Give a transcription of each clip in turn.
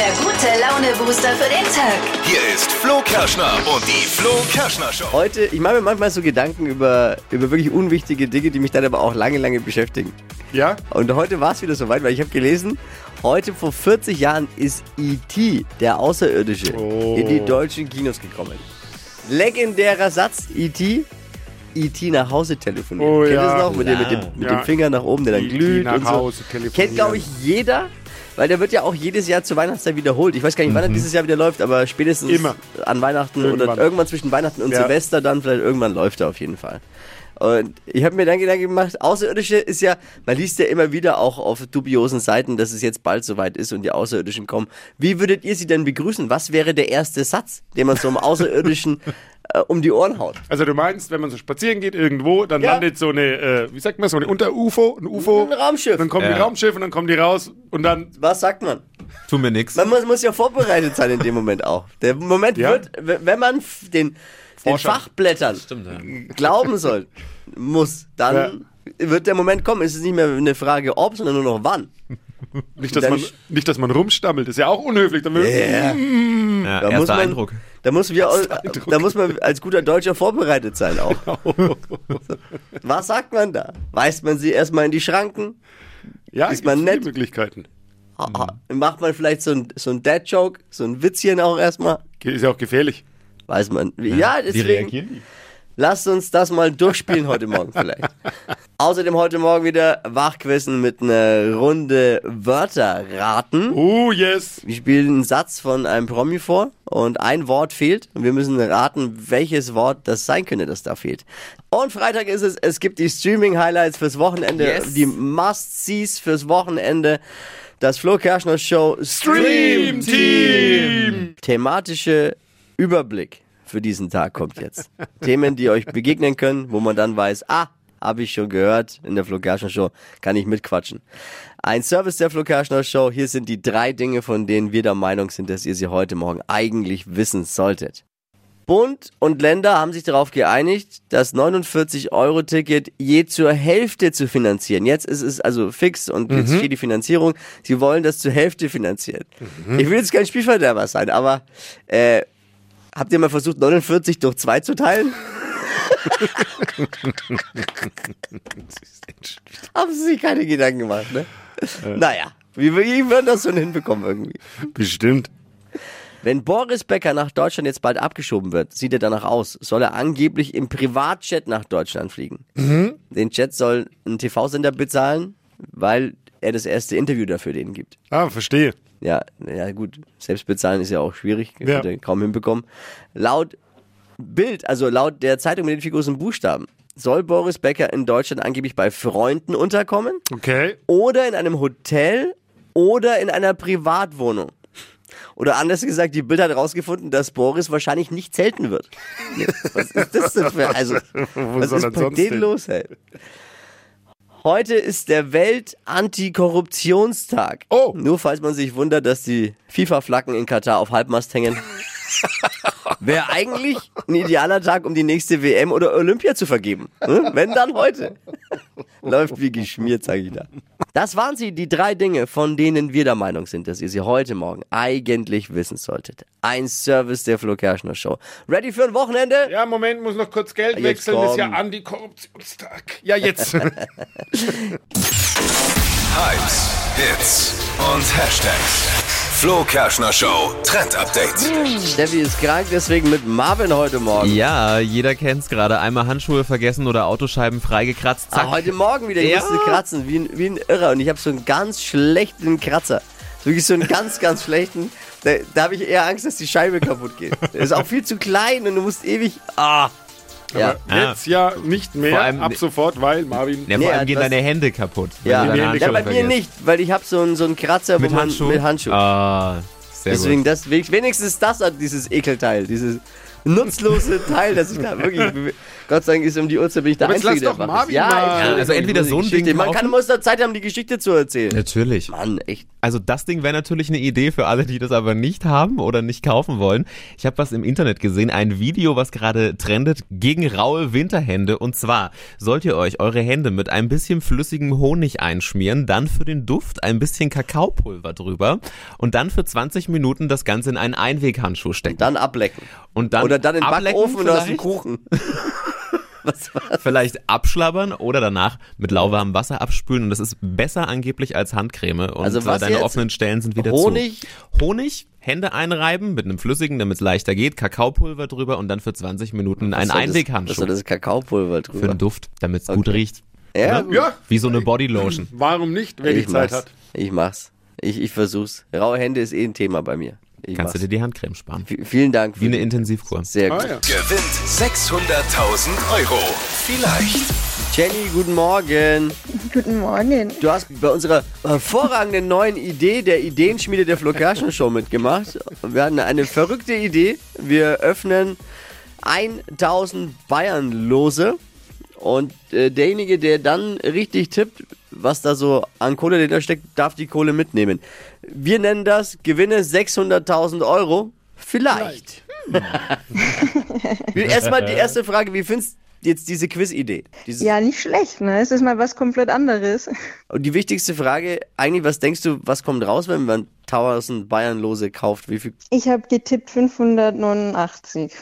der gute Laune-Booster für den Tag. Hier ist Flo Kerschner und die Flo Kerschner Show. Heute, ich mache mir manchmal so Gedanken über, über wirklich unwichtige Dinge, die mich dann aber auch lange, lange beschäftigen. Ja? Und heute war es wieder soweit, weil ich habe gelesen, heute vor 40 Jahren ist E.T., der Außerirdische, Oh. in die deutschen Kinos gekommen. Legendärer Satz, E.T., E.T. nach Hause telefoniert. Oh Kennt ihr ja, das noch? Mit, dem, mit, dem, mit Ja. dem Finger nach oben, der dann E.T. glüht nach und so. Hause telefonieren. Kennt, glaube ich, jeder, weil der wird ja auch jedes Jahr zur Weihnachtszeit wiederholt. Ich weiß gar nicht, wann er dieses Jahr wieder läuft, aber spätestens Mhm. Immer. an Weihnachten oder Irgendwann. irgendwann zwischen Weihnachten und Ja. Silvester dann, vielleicht irgendwann läuft er auf jeden Fall. Und ich habe mir dann Gedanken gemacht, Außerirdische ist ja, man liest ja immer wieder auch auf dubiosen Seiten, dass es jetzt bald soweit ist und die Außerirdischen kommen. Wie würdet ihr sie denn begrüßen? Was wäre der erste Satz, den man so einem Außerirdischen äh, um die Ohren haut? Also du meinst, wenn man so spazieren geht irgendwo, dann Ja. landet so eine, äh, wie sagt man, so eine Unter-UFO, ein UFO. Ein Raumschiff. Dann kommen die Ja. Raumschiffe und dann kommen die raus und dann, Was sagt man? Tu mir nix. Man muss, muss ja vorbereitet sein in dem Moment auch. Der Moment Ja. wird, w- wenn man f- den, den. Fachblättern Stimmt, ja. glauben soll, muss, dann wird der Moment kommen. Es ist nicht mehr eine Frage ob, sondern nur noch wann. nicht dass, man, nicht, dass man rumstammelt, ist ja auch unhöflich. Dann will, Ja, Da muss man, Eindruck. Da muss, wir, da muss man als guter Deutscher vorbereitet sein auch. Was sagt man da? Weist man sie erstmal in die Schranken? ja, ist man nett? Möglichkeiten. Ha- Macht man vielleicht so ein, so ein Dad-Joke, so ein Witzchen auch erstmal? Ist ja auch gefährlich. Weiß man. Ja, Wie deswegen. reagieren die? Lasst uns das mal durchspielen heute Morgen vielleicht. Außerdem heute Morgen wieder Wachquissen mit einer Runde Wörter raten. Oh, yes. Wir spielen einen Satz von einem Promi vor und ein Wort fehlt und wir müssen raten, welches Wort das sein könnte, das da fehlt. Und Freitag ist es, es gibt die Streaming-Highlights fürs Wochenende, Yes. die Must-Sees fürs Wochenende. Das Flo Kerschner Show Stream Team. Thematische Überblick für diesen Tag kommt jetzt. Themen, die euch begegnen können, wo man dann weiß, ah, habe ich schon gehört in der Flo Kerschner Show, kann ich mitquatschen. Ein Service der Flo Kerschner Show. Hier sind die drei Dinge, von denen wir der Meinung sind, dass ihr sie heute Morgen eigentlich wissen solltet. Bund und Länder haben sich darauf geeinigt, das 49-Euro-Ticket je zur Hälfte zu finanzieren. Jetzt ist es also fix und jetzt steht die Finanzierung. Sie wollen das zur Hälfte finanzieren. Ich will jetzt kein Spielverderber sein, aber äh, habt ihr mal versucht, 49 durch 2 zu teilen? haben sie sich keine Gedanken gemacht, ne? Naja, wie, wie würden das schon hinbekommen irgendwie? Bestimmt. Wenn Boris Becker nach Deutschland jetzt bald abgeschoben wird, sieht er danach aus, soll er angeblich im Privatjet nach Deutschland fliegen. Den Jet soll ein TV-Sender bezahlen, weil er das erste Interview dafür denen gibt. Ah, verstehe. Ja, ja gut, selbst bezahlen ist ja auch schwierig, Ja. kaum hinbekommen. Laut Bild, also laut der Zeitung mit den vier großen Buchstaben, soll Boris Becker in Deutschland angeblich bei Freunden unterkommen Okay. oder in einem Hotel oder in einer Privatwohnung. Oder anders gesagt, die Bild hat herausgefunden, dass Boris wahrscheinlich nicht zelten wird. Was ist das denn für, also, was ist bei denen hin? los, ey? Heute ist der Welt-Antikorruptionstag. Oh. Nur falls man sich wundert, dass die FIFA-Flaggen in Katar auf Halbmast hängen. Wäre eigentlich ein idealer Tag, um die nächste WM oder Olympia zu vergeben. Hm? Wenn dann heute. Läuft wie geschmiert, sage ich da. Das waren sie, die drei Dinge, von denen wir der Meinung sind, dass ihr sie heute Morgen eigentlich wissen solltet. Ein Service der Flo Kerschner Show. Ready für ein Wochenende? Ja, Moment, muss noch kurz Geld Jetzt wechseln. Ist ja komm. Antikorruptionstag. Ja, jetzt. Hypes, Hits und Hashtags. Flo Kerschner Show Trend Update. Steffi ist krank, deswegen mit Marvin heute Morgen. Ja, jeder kennt's gerade. Einmal Handschuhe vergessen oder Autoscheiben freigekratzt. Zack. Ah, heute Morgen wieder, ich Ja. musste kratzen, wie ein, wie ein Irrer. Und ich habe so einen ganz schlechten Kratzer. Wirklich so einen ganz, ganz schlechten. Da, da habe ich eher Angst, dass die Scheibe kaputt geht. Der ist auch viel zu klein und du musst ewig. Ah! Ja. Aber jetzt ja nicht mehr, Vor allem- ab sofort, weil Marvin. ja, Nee, vor allem gehen deine Hände kaputt. Ja, Hände ja bei mir nicht, weil ich habe so einen, so einen Kratzer Mit wo man, Handschuh? mit Handschuh. Ah, sehr Deswegen, gut. das, wenigstens das hat dieses Ekelteil. Dieses, nutzlose Teil, dass ich da wirklich. Gott sei Dank ist um die Uhrzeit bin ich der Aber jetzt Einzige, lass der doch wach ist. Marvin mal- Ja, also entweder so ein Geschichte. Ding Man kann muss da Zeit haben, die Geschichte zu erzählen. Natürlich. Mann, echt. Also das Ding wäre natürlich eine Idee für alle, die das aber nicht haben oder nicht kaufen wollen. Ich habe was im Internet gesehen, ein Video, was gerade trendet gegen raue Winterhände. Und zwar sollt ihr euch eure Hände mit ein bisschen flüssigem Honig einschmieren, dann für den Duft ein bisschen Kakaopulver drüber und dann für 20 Minuten das Ganze in einen Einweghandschuh stecken. Dann ablecken. Und dann Oder dann in den ablecken Backofen und aus dem vielleicht. Kuchen. Was war vielleicht abschlabbern oder danach mit lauwarmem Wasser abspülen und das ist besser angeblich als Handcreme und Also äh, was deine jetzt? offenen Stellen sind wieder Honig? zu. Honig, Hände einreiben mit einem flüssigen, damit es leichter geht, Kakaopulver drüber und dann für 20 Minuten in einen das- Einweghandschuh soll das Kakaopulver für drüber? den Duft, damit es gut Okay. riecht. Ja, Ja, Wie so eine Bodylotion. warum nicht, wer die ich Zeit mach's. hat? Ich mach's. Ich, ich versuch's. Raue Hände ist eh ein Thema bei mir. Ich Kannst du dir die Handcreme sparen. V- Vielen Dank. Wie eine die- Intensivkur. Sehr gut. Ah, ja. Gewinnt 600.000 Euro. Vielleicht. Jenny, guten Morgen. Guten Morgen. Du hast bei unserer hervorragenden neuen Idee der Ideenschmiede der Flo Kerschner Show mitgemacht. Wir hatten eine verrückte Idee. Wir öffnen 1000 Bayern-Lose. Und äh, derjenige, der dann richtig tippt, was da so an Kohle dahinter steckt, darf die Kohle mitnehmen. Wir nennen das Gewinne 600.000 Euro. Vielleicht. Erstmal die erste Frage, wie findest du jetzt diese Quiz-Idee? Dieses- Ja, nicht schlecht, ne? Es ist mal was komplett anderes. Und die wichtigste Frage, eigentlich, was denkst du, was kommt raus, wenn man 1000 Bayernlose kauft? Wie viel, Ich habe getippt 589.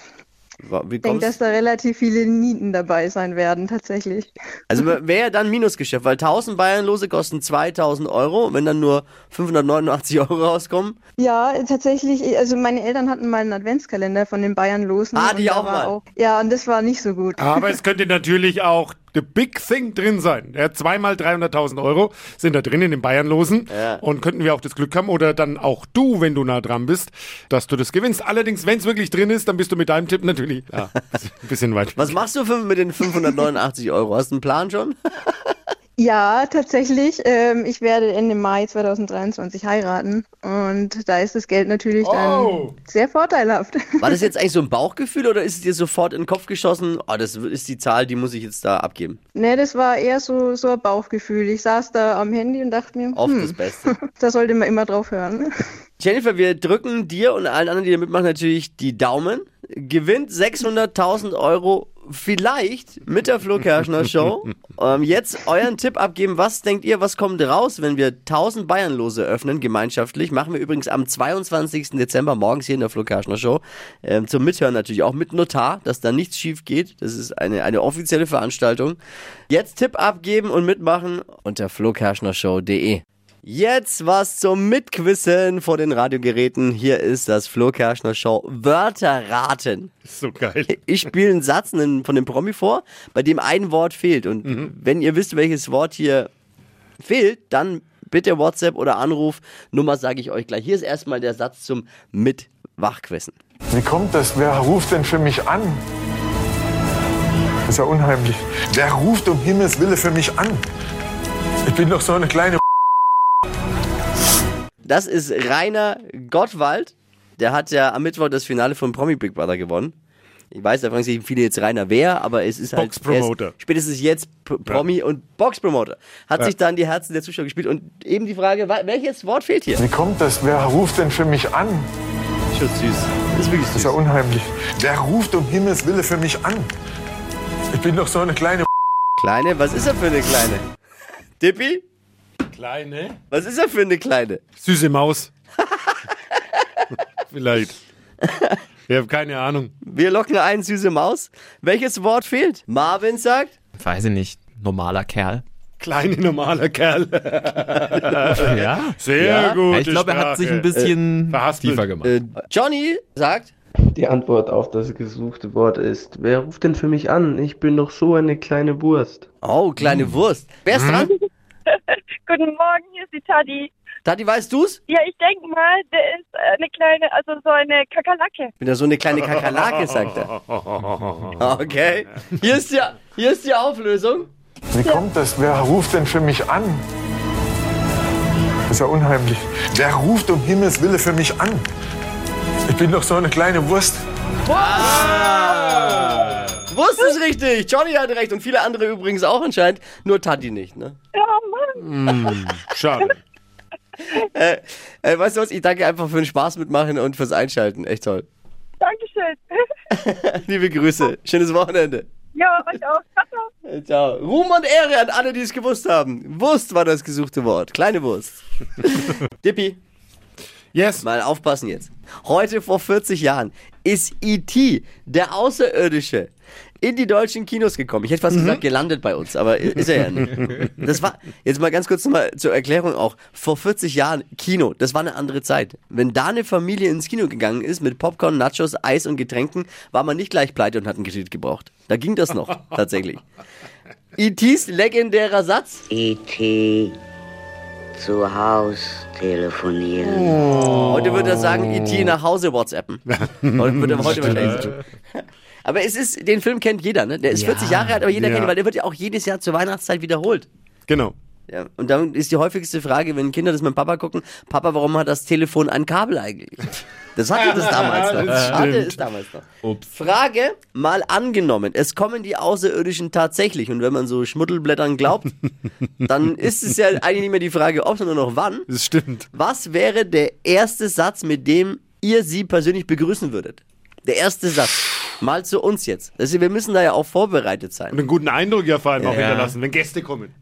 Ich denke, dass da relativ viele Nieten dabei sein werden, tatsächlich. Also wäre ja dann Minusgeschäft, weil 1000 Bayernlose kosten 2000 Euro. Und wenn dann nur 589 Euro rauskommen, Ja, tatsächlich, also meine Eltern hatten mal einen Adventskalender von den Bayern los. Ah, die auch mal. ja, und das war nicht so gut. Aber es könnte natürlich auch the big thing drin sein. Ja, zweimal 300.000 Euro sind da drin in den Bayernlosen. Ja. Und könnten wir auch das Glück haben oder dann auch du, wenn du nah dran bist, dass du das gewinnst. Allerdings, wenn es wirklich drin ist, dann bist du mit deinem Tipp natürlich ja, ein bisschen weit. was machst du für, mit den 589 Euro? Hast du einen Plan schon? Ja, tatsächlich. Ähm, ich werde Ende Mai 2023 heiraten. Und da ist das Geld natürlich Oh. dann sehr vorteilhaft. War das jetzt eigentlich so ein Bauchgefühl oder ist es dir sofort in den Kopf geschossen, oh, das ist die Zahl, die muss ich jetzt da abgeben? Ne, das war eher so, so ein Bauchgefühl. Ich saß da am Handy und dachte mir, Oft hm, das Beste. da sollte man immer drauf hören. Jennifer, wir drücken dir und allen anderen, die da mitmachen, natürlich die Daumen. Gewinnt 600.000 Euro vielleicht mit der Flo Kerschner Show. ähm, jetzt euren Tipp abgeben. Was denkt ihr, was kommt raus, wenn wir 1000 Bayernlose öffnen, gemeinschaftlich? Machen wir übrigens am 22. Dezember morgens hier in der Flo Kerschner Show. Ähm, zum Mithören natürlich auch mit Notar, dass da nichts schief geht. Das ist eine, eine offizielle Veranstaltung. Jetzt Tipp abgeben und mitmachen unter flokerschnershow.de. Jetzt was zum Mitquissen vor den Radiogeräten. Hier ist das Flo Kerschner Show Wörter raten. So geil. Ich spiele einen Satz von dem Promi vor, bei dem ein Wort fehlt. Und wenn ihr wisst, welches Wort hier fehlt, dann bitte WhatsApp oder Anruf. Nummer sage ich euch gleich. Hier ist erstmal der Satz zum Mitwachquissen. Wie kommt das? Wer ruft denn für mich an? Das ist ja unheimlich. Wer ruft um Himmels Wille für mich an? Ich bin doch so eine kleine Das ist Rainer Gottwald. Der hat ja am Mittwoch das Finale von Promi Big Brother gewonnen. Ich weiß, da fragen sich viele jetzt Rainer wer, aber es ist halt Boxpromoter. er spätestens jetzt P Promi und Boxpromoter. Hat sich dann die Herzen der Zuschauer gespielt und eben die Frage, welches Wort fehlt hier? Wie kommt das? Wer ruft denn für mich an? Schon süß. Das ist wirklich Das süß. ist ja unheimlich. Wer ruft um Himmels Wille für mich an? Ich bin doch so eine kleine Kleine, was ist er für eine Kleine? Dippi? Kleine. Was ist er für eine Kleine? Süße Maus. Vielleicht. Ich habe keine Ahnung. Wir locken ein, süße Maus. Welches Wort fehlt? Marvin sagt, Weiß ich nicht. Normaler Kerl. Kleine, normaler Kerl. Ja. Sehr Ja. gut. ich glaube, er hat sich ein bisschen verhaspelt. tiefer gemacht. äh, Johnny sagt, Die Antwort auf das gesuchte Wort ist, wer ruft denn für mich an? Ich bin doch so eine kleine Wurst. oh, kleine Wurst. Wer ist dran? Guten Morgen, hier ist die Tati. Tati, weißt du's? Ja, ich denke mal, der ist äh, eine kleine, also so eine Kakerlake. Ich bin ja so eine kleine Kakerlake, sagt er. Okay. Hier ist die, hier ist die Auflösung. Wie kommt das? Wer ruft denn für mich an? Das ist ja unheimlich. Wer ruft um Himmels Wille für mich an? Ich bin doch so eine kleine Wurst. Wusste es richtig. Johnny hatte recht und viele andere übrigens auch anscheinend. Nur Tati nicht, ne? Ja, Mann. Schade. Äh, äh, weißt du was? Ich danke einfach für den Spaß mitmachen und fürs Einschalten. Echt toll. Dankeschön. Liebe Grüße. Schönes Wochenende. ja, euch auch. Ciao, ciao. Äh, Ciao. Ruhm und Ehre an alle, die es gewusst haben. Wurst war das gesuchte Wort. Kleine Wurst. Dippi, Yes. mal aufpassen jetzt. Heute vor 40 Jahren ist E.T., der Außerirdische, in die deutschen Kinos gekommen. Ich hätte fast gesagt, gelandet bei uns, aber ist er ja nicht. Das war, jetzt mal ganz kurz nochmal zur Erklärung auch. Vor 40 Jahren Kino, das war eine andere Zeit. Wenn da eine Familie ins Kino gegangen ist mit Popcorn, Nachos, Eis und Getränken, war man nicht gleich pleite und hat einen Kredit gebraucht. Da ging das noch, tatsächlich. E.T.s legendärer Satz. E.T. zu Haus telefonieren. Heute würde er sagen, E.T. nach Hause WhatsAppen. Heute würde er heute wahrscheinlich so. Aber es ist, den Film kennt jeder, ne? Der ist 40 Jahre alt, aber jeder Ja. kennt ihn, weil der wird ja auch jedes Jahr zur Weihnachtszeit wiederholt. Genau. Ja, und dann ist die häufigste Frage, wenn Kinder das mit Papa gucken, Papa, warum hat das Telefon ein Kabel eigentlich? Das hatte das damals noch. Das hatte es damals noch. Frage, mal angenommen, es kommen die Außerirdischen tatsächlich und wenn man so Schmuddelblättern glaubt, dann ist es ja eigentlich nicht mehr die Frage, ob, sondern noch wann. Das stimmt. Was wäre der erste Satz, mit dem ihr sie persönlich begrüßen würdet? Der erste Satz. Mal zu uns jetzt. Also wir müssen da ja auch vorbereitet sein. Und einen guten Eindruck ja vor allem auch Ja. hinterlassen, wenn Gäste kommen.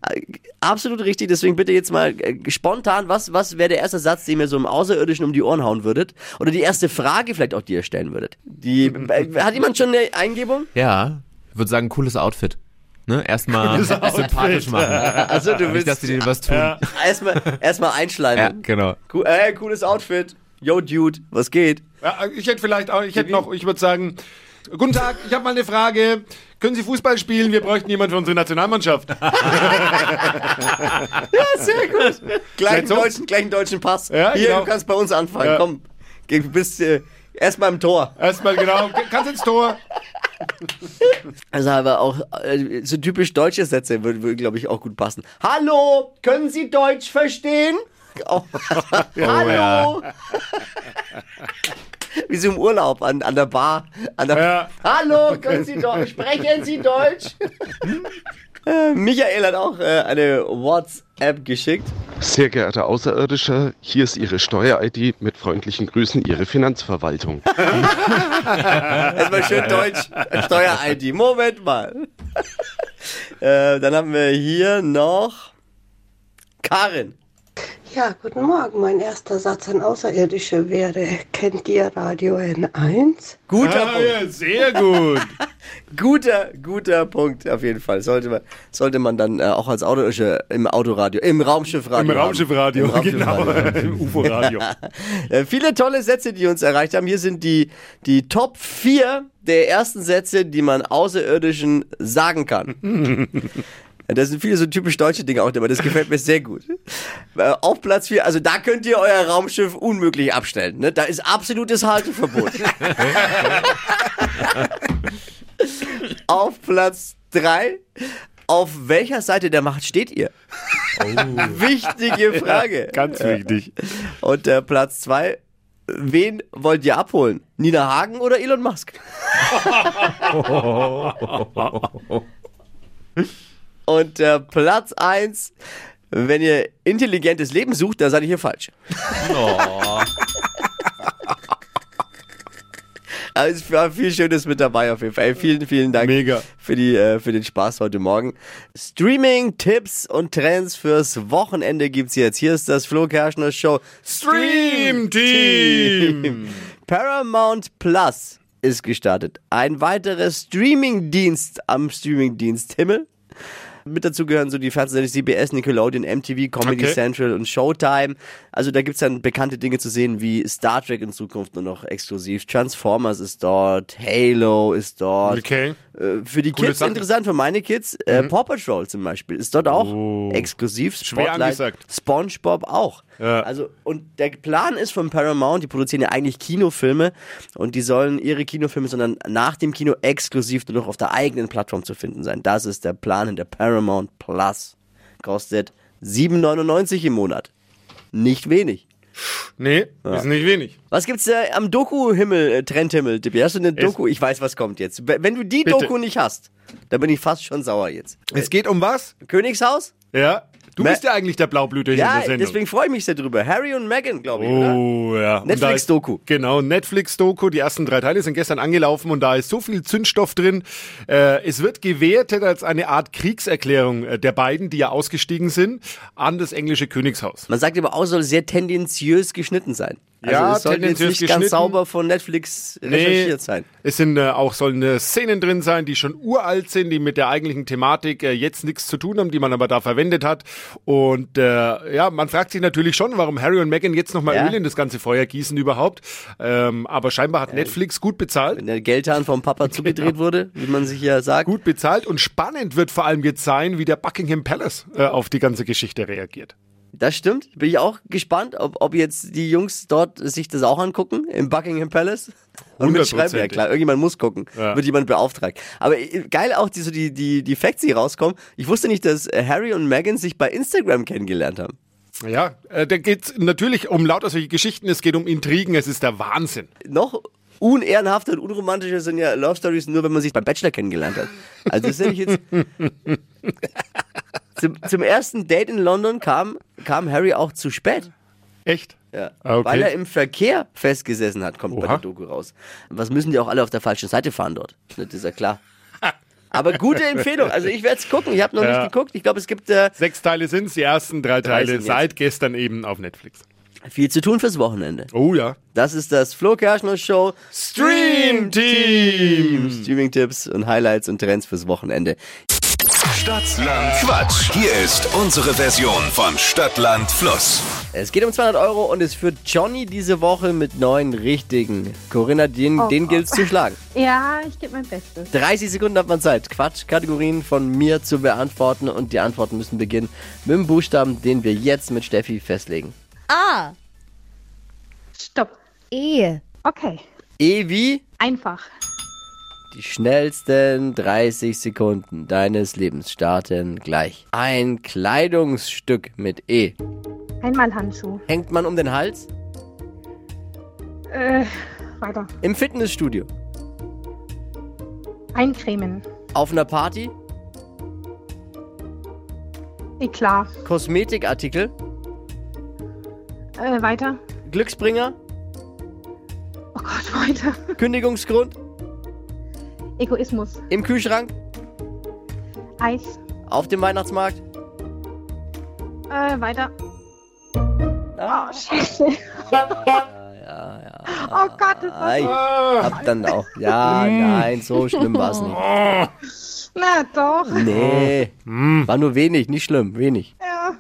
Absolut richtig, deswegen bitte jetzt mal äh, spontan, was, was wäre der erste Satz, den ihr so im Außerirdischen um die Ohren hauen würdet? Oder die erste Frage vielleicht auch, die ihr stellen würdet? Die, äh, hat jemand schon eine Eingebung? Ja, ich würde sagen, cooles Outfit. Ne? Erstmal sympathisch machen. Also du Nicht, willst dass die dir was tun. Ja, erstmal erstmal einschleimen. genau. Cool, äh, cooles Outfit. Yo, Dude, was geht? Ja, ich hätte vielleicht auch, ich hätte noch, ich würde sagen, guten Tag, ich habe mal eine Frage. Können Sie Fußball spielen? Wir bräuchten jemanden für unsere Nationalmannschaft. Sehr gut. Gleichen, deutschen, gleichen deutschen Pass. Ja, Hier, genau. du kannst bei uns anfangen. Ja. Komm, du bist äh, erstmal im Tor. Erstmal genau, kannst ins Tor. Also aber auch äh, so typisch deutsche Sätze würden, würden glaube ich, auch gut passen. Hallo, können Sie Deutsch verstehen? Oh. Hallo. Wie so im Urlaub an, an der Bar. An der Ja. Hallo, können Sie Deutsch? Sprechen Sie Deutsch? Äh, Michael hat auch äh, eine WhatsApp geschickt. Sehr geehrter Außerirdischer, hier ist Ihre Steuer-ID mit freundlichen Grüßen, Ihre Finanzverwaltung. Erstmal schön Deutsch. Steuer-ID. Moment mal. äh, dann haben wir hier noch Karin. Ja, guten Morgen. Mein erster Satz an Außerirdische wäre, kennt ihr Radio N1? Guter Ah, Punkt. ja, sehr gut. Guter, guter Punkt auf jeden Fall. Sollte man, sollte man dann äh, auch als Auto, im Autoradio, im Raumschiffradio. Im. Raumschiffradio, Im genau. Raumschiffradio. Im UFO-Radio. Äh, viele tolle Sätze, die uns erreicht haben. Hier sind die, die Top 4 der ersten Sätze, die man Außerirdischen sagen kann. Das sind viele so typisch deutsche Dinge auch dabei. Das gefällt mir sehr gut. Äh, Auf Platz 4, also da könnt ihr euer Raumschiff unmöglich abstellen. Ne? Da ist absolutes Halteverbot. Auf Platz 3, auf welcher Seite der Macht steht ihr? Wichtige Frage. Ganz wichtig. Und äh, Platz 2, wen wollt ihr abholen? Nina Hagen oder Elon Musk? Und äh, Platz 1, wenn ihr intelligentes Leben sucht, dann seid ihr hier falsch. Oh. Also es war viel Schönes mit dabei auf jeden Fall. Vielen, vielen Dank Mega. Für, die, äh, für den Spaß heute Morgen. Streaming, Tipps und Trends fürs Wochenende gibt's jetzt. Hier ist das Flo Kerschner Show Stream Team. Paramount Plus ist gestartet. Ein weiterer Streaming-Dienst am Streaming-Dienst Himmel. Mit dazu gehören so die Fernsehsender CBS, Nickelodeon, MTV, Comedy Okay. Central und Showtime. Also da gibt's dann bekannte Dinge zu sehen wie Star Trek in Zukunft nur noch exklusiv. Transformers ist dort, Halo ist dort. Okay. Äh, Für die Coole Kids Sachen. interessant, für meine Kids. Äh, Mhm. Paw Patrol zum Beispiel ist dort auch Oh. exklusiv. Schwer angesagt. SpongeBob auch. Ja. Also, und der Plan ist von Paramount, die produzieren ja eigentlich Kinofilme und die sollen ihre Kinofilme, sondern nach dem Kino exklusiv nur noch auf der eigenen Plattform zu finden sein. Das ist der Plan in der Paramount Plus. Kostet 7,99 im Monat. Nicht wenig. Nee, ist nicht wenig. Was gibt's äh, am Doku-Himmel, äh, Trendhimmel, Tippi? Hast du eine Doku? Ich weiß, was kommt jetzt. Wenn du die Bitte. Doku nicht hast, dann bin ich fast schon sauer jetzt. Es geht um was? Königshaus? Ja. Du Ma- bist ja eigentlich der Blaublüter hier in Ja, der Sendung. deswegen freue ich mich sehr drüber. Harry und Meghan, glaube ich, oder? Oh, ja. Da ist- Netflix-Doku. Genau, Netflix-Doku. Die ersten drei Teile sind gestern angelaufen und da ist so viel Zündstoff drin. Äh, es wird gewertet als eine Art Kriegserklärung äh, der beiden, die ja ausgestiegen sind, an das englische Königshaus. Man sagt aber auch, soll sehr tendenziös geschnitten sein. Also Ja, es soll jetzt nicht ganz sauber von Netflix recherchiert sein. Es sind äh, auch sollen äh, Szenen drin sein, die schon uralt sind, die mit der eigentlichen Thematik äh, jetzt nichts zu tun haben, die man aber da verwendet hat. Und äh, ja, man fragt sich natürlich schon, warum Harry und Meghan jetzt nochmal Ja. Öl in das ganze Feuer gießen überhaupt. Ähm, aber scheinbar hat Netflix gut bezahlt. Wenn der Geldhahn vom Papa zugedreht wurde, wie man sich ja sagt. Gut bezahlt und spannend wird vor allem jetzt sein, wie der Buckingham Palace äh, auf die ganze Geschichte reagiert. Das stimmt. Bin ich auch gespannt, ob, ob jetzt die Jungs dort sich das auch angucken im Buckingham Palace. Und mitschreiben. Ja klar, irgendjemand muss gucken. Ja. Wird jemand beauftragt. Aber äh, geil auch die, so die, die, die Facts, die rauskommen. Ich wusste nicht, dass Harry und Meghan sich bei Instagram kennengelernt haben. Ja, äh, da geht natürlich um lauter solche Geschichten, es geht um Intrigen, es ist der Wahnsinn. Noch unehrenhafter und unromantischer sind ja Love Stories nur, wenn man sich beim Bachelor kennengelernt hat. Also das ist nämlich jetzt... zum, zum ersten Date in London kam, kam Harry auch zu spät. Echt? Ja. Ah, okay. Weil er im Verkehr festgesessen hat, kommt bei Oha. der Doku raus. Was müssen die auch alle auf der falschen Seite fahren dort? Das ist ja klar. Aber gute Empfehlung. Also ich werde es gucken. Ich habe noch Ja. nicht geguckt. Ich glaube, es gibt äh, Sechs Teile sind die ersten drei Teile sind jetzt. seit gestern eben auf Netflix. Viel zu tun fürs Wochenende. Oh ja. Das ist das Flo Kerschner Show Stream Team. Streaming-Tipps und Highlights und Trends fürs Wochenende. Stadtland Quatsch. Hier ist unsere Version von Stadtland Fluss. Es geht um 200 Euro und es führt Johnny diese Woche mit neun richtigen. Corinna, den, Oh, den oh. gilt's zu schlagen. Ja, ich gebe mein Bestes. 30 Sekunden hat man Zeit, Quatschkategorien von mir zu beantworten und die Antworten müssen beginnen mit dem Buchstaben, den wir jetzt mit Steffi festlegen. A. Stopp. E. Okay. E wie Einfach. die schnellsten 30 Sekunden deines Lebens starten gleich. Ein Kleidungsstück mit E. Einmal Handschuh. Hängt man um den Hals? Äh, weiter. Im Fitnessstudio? Eincremen. Auf einer Party? Eklar. Kosmetikartikel? Äh, weiter. Glücksbringer? Oh Gott, weiter. Kündigungsgrund? Egoismus. Im Kühlschrank? Eis. Auf dem Weihnachtsmarkt? Äh, weiter. Ah. Oh, scheiße. Ja, ja. Oh Gott, das Ah, ich war hab dann auch. Ja, nein, so schlimm war's nicht. Na doch. Nee, war nur wenig, nicht schlimm, wenig. Ja.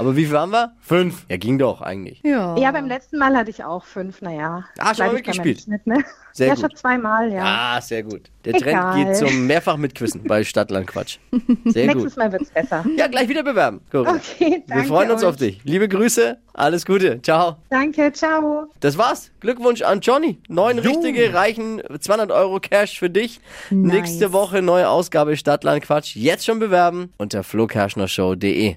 Aber wie viel haben wir? Fünf. Ja, ging doch eigentlich. Ja. Ja, beim letzten Mal hatte ich auch fünf, naja. Ah, schon mal mitgespielt? Schnitt, ne? Sehr ja, gut. schon zweimal, ja. Ah, sehr gut. Der Trend Egal. geht zum mehrfach mitquissen bei Stadtland Quatsch. Sehr Nächstes gut. Mal wird's besser. Ja, gleich wieder bewerben. Corinna. Okay, danke Wir freuen uns euch. auf dich. Liebe Grüße, alles Gute. Ciao. Danke, ciao. Das war's. Glückwunsch an Johnny. Neun richtige reichen 200 Euro Cash für dich. Nice. Nächste Woche neue Ausgabe Stadtland Quatsch. Jetzt schon bewerben unter flokerschnershow.de.